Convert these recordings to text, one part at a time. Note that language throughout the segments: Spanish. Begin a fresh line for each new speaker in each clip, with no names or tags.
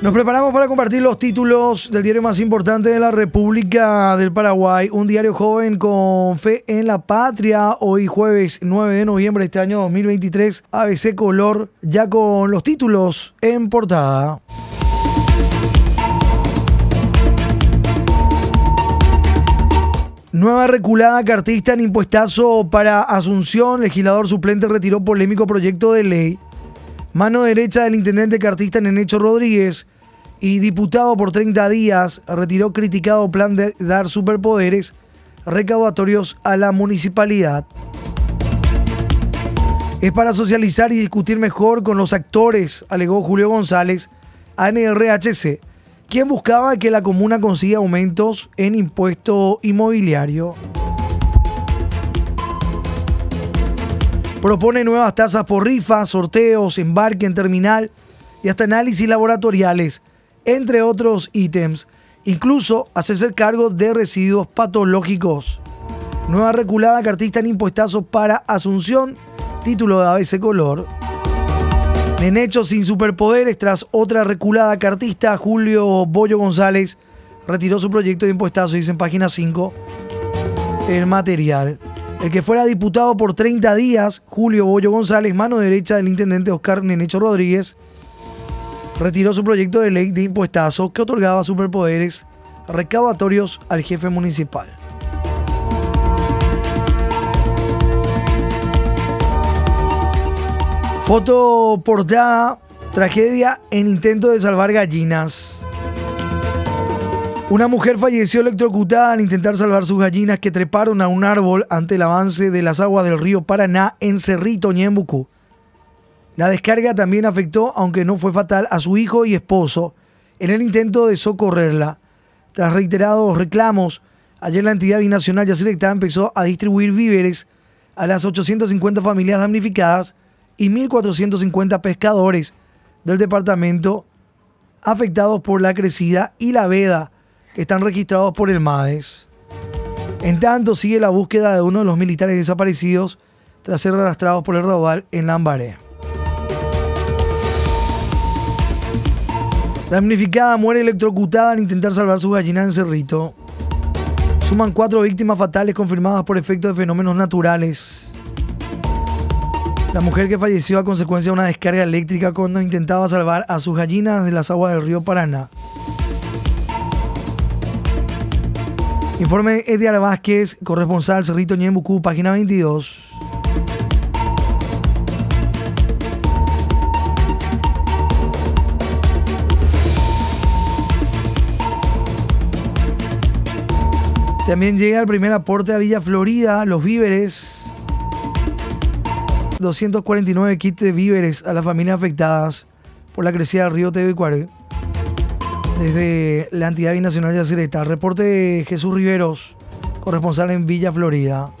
Nos preparamos para compartir los títulos del diario más importante de la República del Paraguay, un diario joven con fe en la patria. Hoy jueves 9 de noviembre de este año 2023, ABC Color, ya con los títulos en portada. Nueva reculada cartista en impuestazo para Asunción. Legislador suplente retiró polémico proyecto de ley. Mano derecha del intendente cartista Nenecho Rodríguez y diputado por 30 días retiró criticado plan de dar superpoderes recaudatorios a la municipalidad. Es para socializar y discutir mejor con los actores, alegó Julio González, ANRHC, quien buscaba que la comuna consiga aumentos en impuesto inmobiliario. Propone nuevas tasas por rifas, sorteos, embarque en terminal y hasta análisis laboratoriales entre otros ítems, incluso hacerse cargo de residuos patológicos. Nueva reculada cartista en impuestazo para Asunción, título de ABC Color. En hechos sin superpoderes, tras otra reculada cartista, Julio Bollo González retiró su proyecto de impuestazo, dice en página 5 el material. El que fuera diputado por 30 días, Julio Bollo González, mano derecha del intendente Oscar Nenecho Rodríguez, retiró su proyecto de ley de impuestazo que otorgaba superpoderes recaudatorios al jefe municipal. Foto portada, tragedia en intento de salvar gallinas. Una mujer falleció electrocutada al intentar salvar sus gallinas que treparon a un árbol ante el avance de las aguas del río Paraná en Cerrito, Ñembucú. La descarga también afectó, aunque no fue fatal, a su hijo y esposo en el intento de socorrerla. Tras reiterados reclamos, ayer la entidad binacional Yacyretá empezó a distribuir víveres a las 850 familias damnificadas y 1.450 pescadores del departamento afectados por la crecida y la veda están registrados por el MADES. En tanto, sigue la búsqueda de uno de los militares desaparecidos tras ser arrastrados por el raudal en Lambaré. Damnificada muere electrocutada al intentar salvar su gallina en Cerrito. Suman cuatro víctimas fatales confirmadas por efectos de fenómenos naturales. La mujer que falleció a consecuencia de una descarga eléctrica cuando intentaba salvar a sus gallinas de las aguas del río Paraná. Informe Edgar Vázquez, corresponsal Cerrito Ñembucú, página 22. También llega el primer aporte a Villa Florida, los víveres. 249 kits de víveres a las familias afectadas por la crecida del río Tebecuare. Desde la entidad binacional de. Reporte de Jesús Riveros, corresponsal en Villa Florida.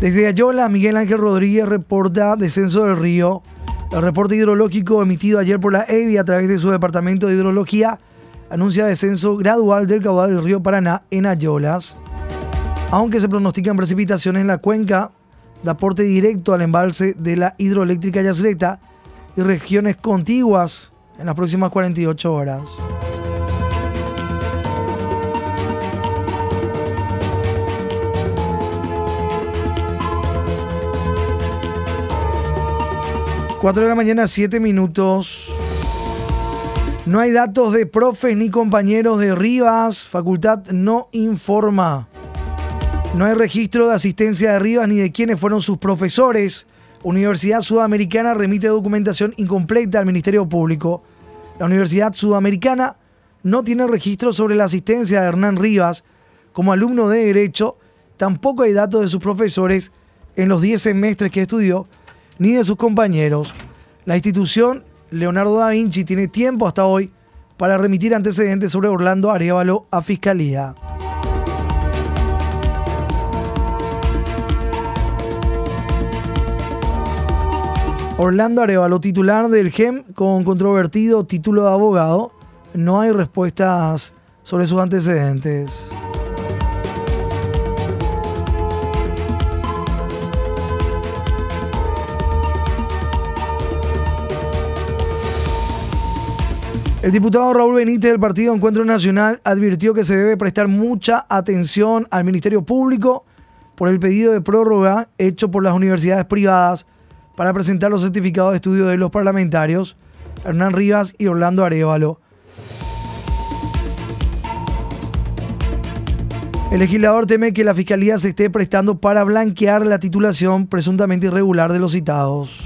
Desde Ayola, Miguel Ángel Rodríguez reporta descenso del río. El reporte hidrológico emitido ayer por la EVI a través de su departamento de hidrología anuncia descenso gradual del caudal del río Paraná en Ayolas, aunque se pronostican precipitaciones en la cuenca de aporte directo al embalse de la hidroeléctrica Yacyretá y regiones contiguas en las próximas 48 horas. Cuatro de la mañana, siete minutos. No hay datos de profes ni compañeros de Rivas. Facultad no informa. No hay registro de asistencia de Rivas ni de quiénes fueron sus profesores. Universidad Sudamericana remite documentación incompleta al Ministerio Público. La Universidad Sudamericana no tiene registro sobre la asistencia de Hernán Rivas como alumno de Derecho. Tampoco hay datos de sus profesores en los 10 semestres que estudió, ni de sus compañeros. La institución Leonardo da Vinci tiene tiempo hasta hoy para remitir antecedentes sobre Orlando Arevalo a Fiscalía. Orlando Arevalo, titular del GEM con controvertido título de abogado, no hay respuestas sobre sus antecedentes. El diputado Raúl Benítez del Partido Encuentro Nacional advirtió que se debe prestar mucha atención al Ministerio Público por el pedido de prórroga hecho por las universidades privadas para presentar los certificados de estudio de los parlamentarios Hernán Rivas y Orlando Arevalo. El legislador teme que la Fiscalía se esté prestando para blanquear la titulación presuntamente irregular de los citados.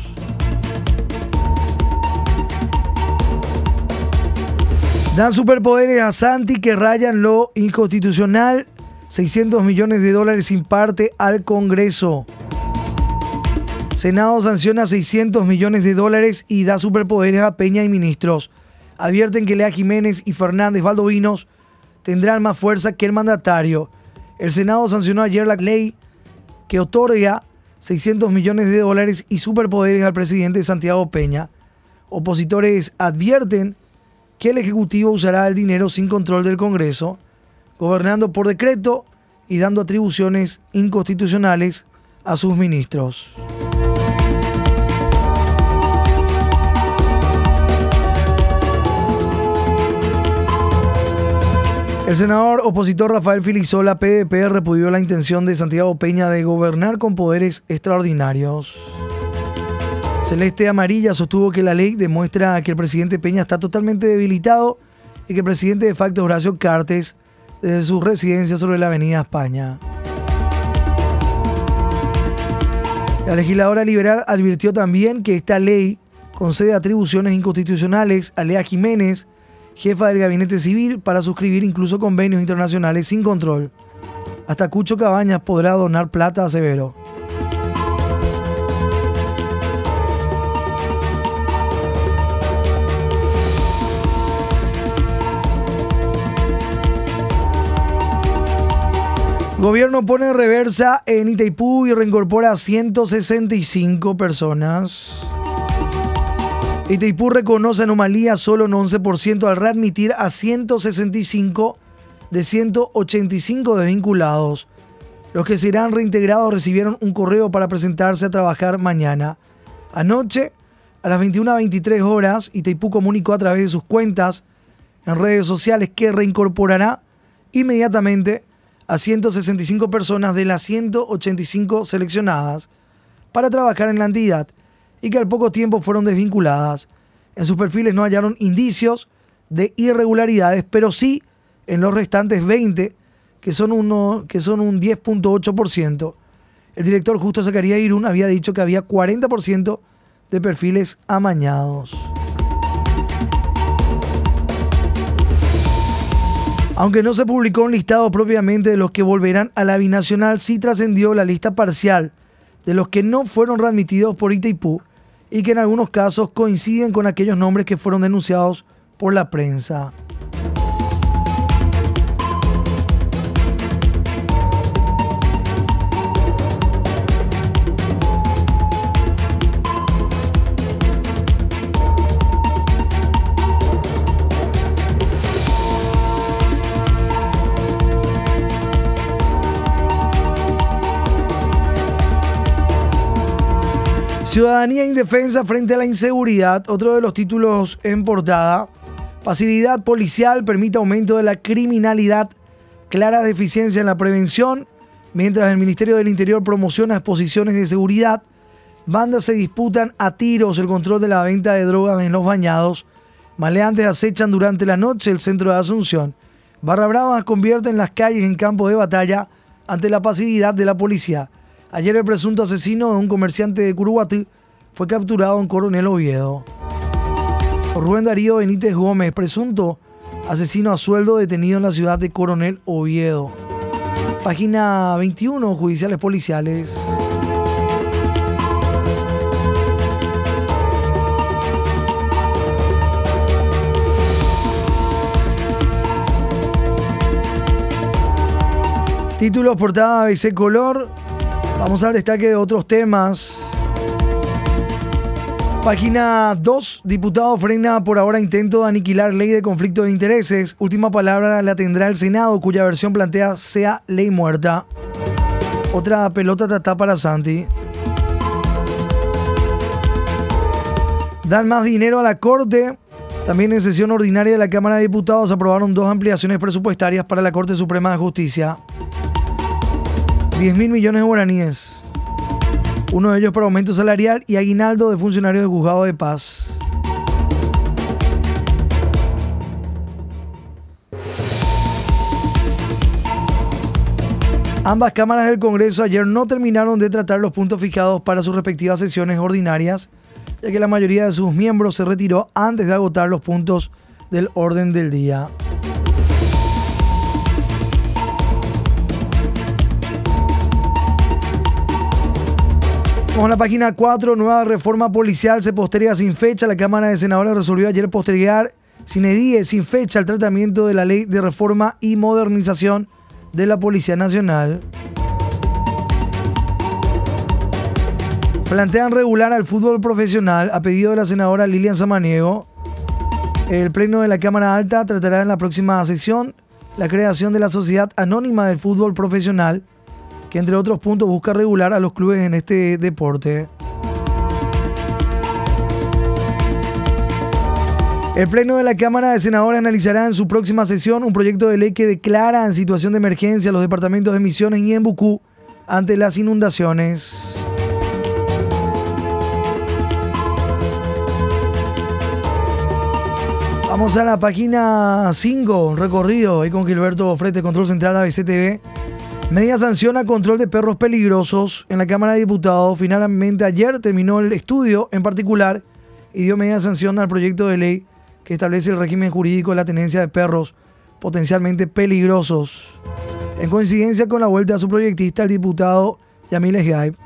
Dan superpoderes a Santi que rayan lo inconstitucional. 600 millones de dólares imparte al Congreso. Senado sanciona 600 millones de dólares y da superpoderes a Peña y ministros. Advierten que Lea Jiménez y Fernández Valdovinos tendrán más fuerza que el mandatario. El Senado sancionó ayer la ley que otorga 600 millones de dólares y superpoderes al presidente Santiago Peña. Opositores advierten que el Ejecutivo usará el dinero sin control del Congreso, gobernando por decreto y dando atribuciones inconstitucionales a sus ministros. El senador opositor Rafael Filizola, PDP, repudió la intención de Santiago Peña de gobernar con poderes extraordinarios. Celeste Amarilla sostuvo que la ley demuestra que el presidente Peña está totalmente debilitado y que el presidente de facto Horacio Cartes desde su residencia sobre la avenida España. La legisladora liberal advirtió también que esta ley concede atribuciones inconstitucionales a Lea Jiménez, jefa del gabinete civil, para suscribir incluso convenios internacionales sin control. Hasta Cucho Cabañas podrá donar plata a Severo. Gobierno pone reversa en Itaipú y reincorpora a 165 personas. Itaipú reconoce anomalía solo en 11% al readmitir a 165 de 185 desvinculados. Los que serán reintegrados recibieron un correo para presentarse a trabajar mañana. Anoche, a las 21.23 horas, Itaipú comunicó a través de sus cuentas en redes sociales que reincorporará inmediatamente a 165 personas de las 185 seleccionadas para trabajar en la entidad y que al poco tiempo fueron desvinculadas. En sus perfiles no hallaron indicios de irregularidades, pero sí en los restantes 20, que son, uno, que son un 10.8%. El director Justo Zacarías Irún había dicho que había 40% de perfiles amañados. Aunque no se publicó un listado propiamente de los que volverán a la binacional, sí trascendió la lista parcial de los que no fueron readmitidos por Itaipú y que en algunos casos coinciden con aquellos nombres que fueron denunciados por la prensa. Ciudadanía indefensa frente a la inseguridad, otro de los títulos en portada. Pasividad policial permite aumento de la criminalidad, clara deficiencia en la prevención, mientras el Ministerio del Interior promociona exposiciones de seguridad. Bandas se disputan a tiros el control de la venta de drogas en los bañados. Maleantes acechan durante la noche el centro de Asunción. Barra Brava convierte en las calles en campos de batalla ante la pasividad de la policía. Ayer el presunto asesino de un comerciante de Curuguatí fue capturado en Coronel Oviedo. Rubén Darío Benítez Gómez, presunto asesino a sueldo detenido en la ciudad de Coronel Oviedo. Página 21, Judiciales Policiales. Títulos portada ABC Color. Vamos al destaque de otros temas. Página 2. Diputado frena por ahora intento de aniquilar ley de conflicto de intereses. Última palabra la tendrá el Senado, cuya versión plantea sea ley muerta. Otra pelota tata para Santi. Dan más dinero a la Corte. También en sesión ordinaria de la Cámara de Diputados aprobaron dos ampliaciones presupuestarias para la Corte Suprema de Justicia. 10 mil millones de guaraníes. Uno de ellos para aumento salarial y aguinaldo de funcionarios de juzgado de paz. Ambas cámaras del Congreso ayer no terminaron de tratar los puntos fijados para sus respectivas sesiones ordinarias, ya que la mayoría de sus miembros se retiró antes de agotar los puntos del orden del día. Vamos a la página 4, nueva reforma policial se posterga sin fecha. La Cámara de Senadores resolvió ayer postergar sin edie, sin fecha, el tratamiento de la ley de reforma y modernización de la Policía Nacional. Plantean regular al fútbol profesional a pedido de la senadora Lilian Samaniego. El Pleno de la Cámara Alta tratará en la próxima sesión la creación de la Sociedad Anónima del Fútbol Profesional, que entre otros puntos busca regular a los clubes en este deporte. El Pleno de la Cámara de Senadores analizará en su próxima sesión un proyecto de ley que declara en situación de emergencia los departamentos de Misiones y en Bucú ante las inundaciones. Vamos a la página 5, recorrido ahí con Gilberto Frete, Control Central ABCTV. Media sanción a control de perros peligrosos en la Cámara de Diputados. Finalmente ayer terminó el estudio en particular y dio media sanción al proyecto de ley que establece el régimen jurídico de la tenencia de perros potencialmente peligrosos. En coincidencia con la vuelta a su proyectista, el diputado Yamil Esgaib.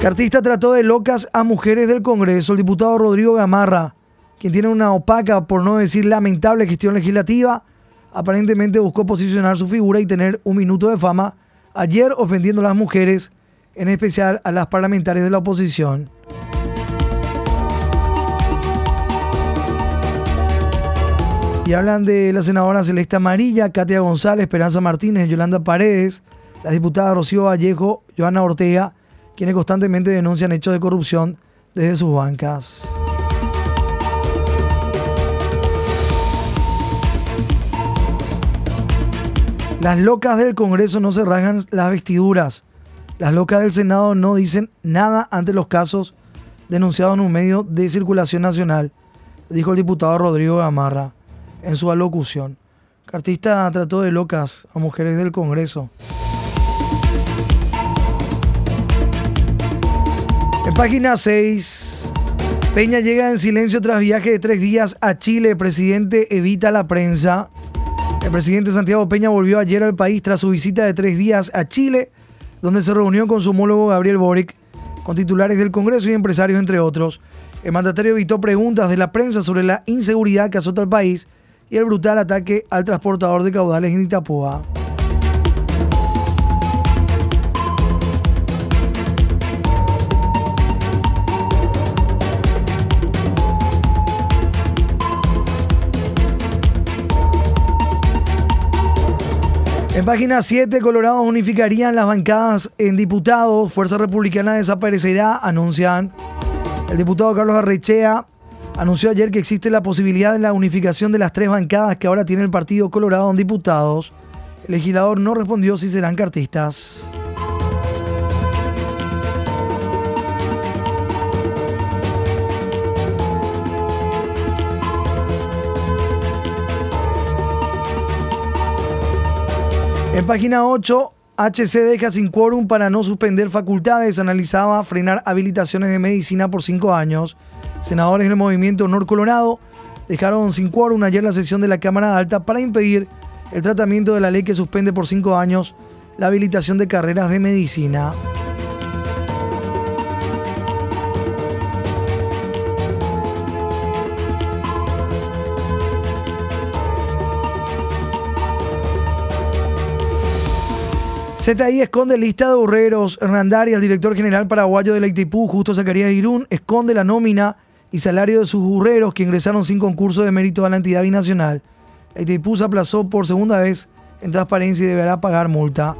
Cartista trató de locas a mujeres del Congreso. El diputado Rodrigo Gamarra, quien tiene una opaca, por no decir lamentable gestión legislativa, aparentemente buscó posicionar su figura y tener un minuto de fama ayer ofendiendo a las mujeres, en especial a las parlamentarias de la oposición. Y hablan de la senadora Celeste Amarilla, Katia González, Esperanza Martínez, Yolanda Paredes, la diputada Rocío Vallejo, Joana Ortega, quienes constantemente denuncian hechos de corrupción desde sus bancas. Las locas del Congreso no se rasgan las vestiduras. Las locas del Senado no dicen nada ante los casos denunciados en un medio de circulación nacional, dijo el diputado Rodrigo Gamarra en su alocución. Cartista trató de locas a mujeres del Congreso. En página 6, Peña llega en silencio tras viaje de tres días a Chile. El presidente evita la prensa. El presidente Santiago Peña volvió ayer al país tras su visita de tres días a Chile, donde se reunió con su homólogo Gabriel Boric, con titulares del Congreso y empresarios, entre otros. El mandatario evitó preguntas de la prensa sobre la inseguridad que azota al país y el brutal ataque al transportador de caudales en Itapúa. En página 7, Colorado unificarían las bancadas en diputados. Fuerza Republicana desaparecerá, anuncian. El diputado Carlos Arrechea anunció ayer que existe la posibilidad de la unificación de las tres bancadas que ahora tiene el Partido Colorado en diputados. El legislador no respondió si serán cartistas. En página 8, HC deja sin quórum para no suspender facultades. Analizaba frenar habilitaciones de medicina por cinco años. Senadores del movimiento Honor Colorado dejaron sin quórum ayer la sesión de la Cámara Alta para impedir el tratamiento de la ley que suspende por cinco años la habilitación de carreras de medicina. ZI esconde lista de burreros. Hernandarias, director general paraguayo de la ITIPU, Justo Zacarías Irún, esconde la nómina y salario de sus burreros que ingresaron sin concurso de mérito a la entidad binacional. La ITIPU se aplazó por segunda vez en transparencia y deberá pagar multa.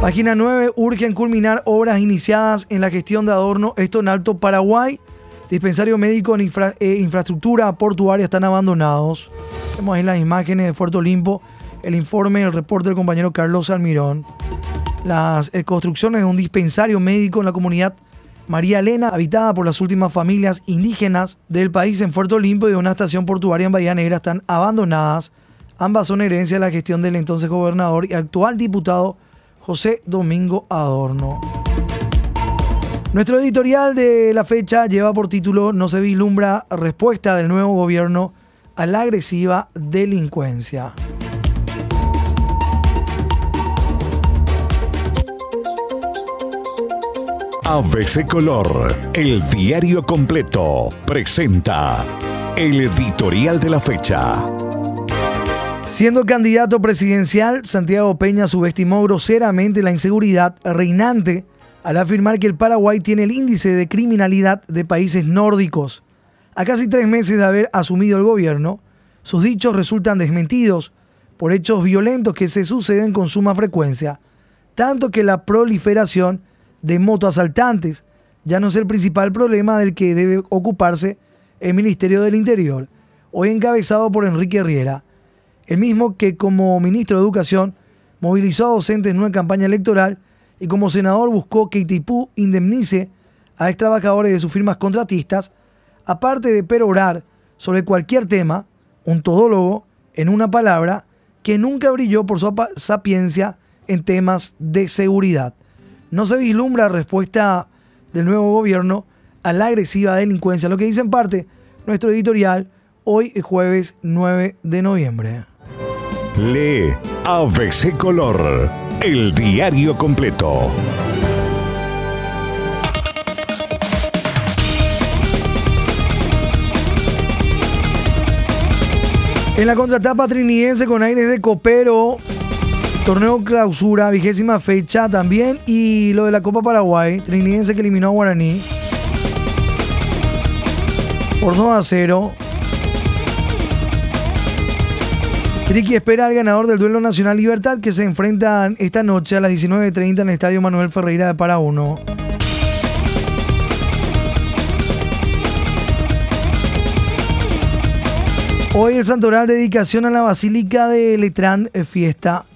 Página 9. Urgen culminar obras iniciadas en la gestión de Adorno. Esto en Alto Paraguay. Dispensario médico e infraestructura portuaria están abandonados. Vemos ahí las imágenes de Puerto Olimpo. El informe, el reporte del compañero Carlos Almirón. Las eh, construcciones de un dispensario médico en la comunidad María Elena, habitada por las últimas familias indígenas del país en Puerto Limpo y de una estación portuaria en Bahía Negra están abandonadas. Ambas son herencia de la gestión del entonces gobernador y actual diputado José Domingo Adorno. Nuestro editorial de la fecha lleva por título No se vislumbra respuesta del nuevo gobierno a la agresiva delincuencia.
ABC Color, el diario completo, presenta el editorial de la fecha.
Siendo candidato presidencial, Santiago Peña subestimó groseramente la inseguridad reinante al afirmar que el Paraguay tiene el índice de criminalidad de países nórdicos. A casi tres meses de haber asumido el gobierno, sus dichos resultan desmentidos por hechos violentos que se suceden con suma frecuencia, tanto que la proliferación de motoasaltantes ya no es el principal problema del que debe ocuparse el Ministerio del Interior, hoy encabezado por Enrique Riera, el mismo que como ministro de Educación movilizó a docentes en una campaña electoral y como senador buscó que Itipú indemnice a ex trabajadores de sus firmas contratistas, aparte de perorar sobre cualquier tema, un todólogo, en una palabra, que nunca brilló por su sapiencia en temas de seguridad no se vislumbra respuesta del nuevo gobierno a la agresiva delincuencia, lo que dice en parte nuestro editorial hoy jueves 9 de noviembre.
Lee ABC Color, el diario completo.
En la contratapa trinidense con aires de copero, Torneo clausura, vigésima fecha también. Y lo de la Copa Paraguay, Trinidense que eliminó a Guaraní. Por 2 a 0. Triqui espera al ganador del duelo Nacional Libertad que se enfrentan esta noche a las 19.30 en el Estadio Manuel Ferreira de Para 1. Hoy el santoral dedicación a la Basílica de Letrán, fiesta